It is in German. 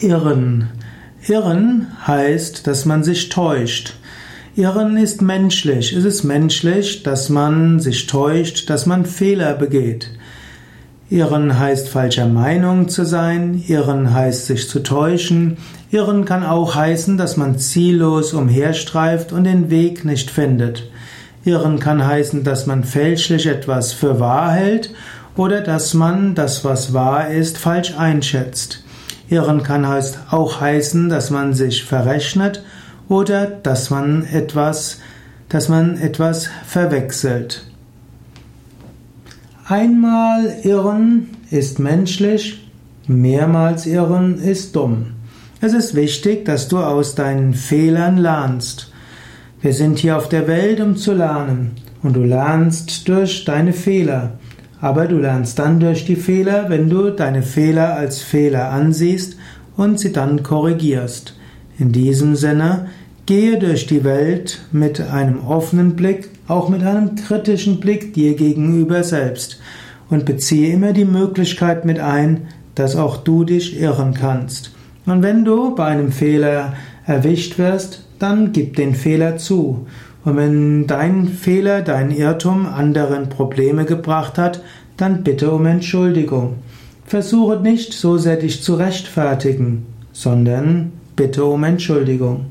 Irren. Irren heißt, dass man sich täuscht. Irren ist menschlich. Es ist menschlich, dass man sich täuscht, dass man Fehler begeht. Irren heißt falscher Meinung zu sein, Irren heißt sich zu täuschen, Irren kann auch heißen, dass man ziellos umherstreift und den Weg nicht findet. Irren kann heißen, dass man fälschlich etwas für wahr hält oder dass man das, was wahr ist, falsch einschätzt. Irren kann auch heißen, dass man sich verrechnet oder dass man etwas, dass man etwas verwechselt. Einmal irren ist menschlich, mehrmals irren ist dumm. Es ist wichtig, dass du aus deinen Fehlern lernst. Wir sind hier auf der Welt, um zu lernen. Und du lernst durch deine Fehler. Aber du lernst dann durch die Fehler, wenn du deine Fehler als Fehler ansiehst und sie dann korrigierst. In diesem Sinne, gehe durch die Welt mit einem offenen Blick, auch mit einem kritischen Blick dir gegenüber selbst und beziehe immer die Möglichkeit mit ein, dass auch du dich irren kannst. Und wenn du bei einem Fehler erwischt wirst, dann gib den Fehler zu. Und wenn dein Fehler, dein Irrtum anderen Probleme gebracht hat, dann bitte um Entschuldigung. Versuche nicht so sehr dich zu rechtfertigen, sondern bitte um Entschuldigung.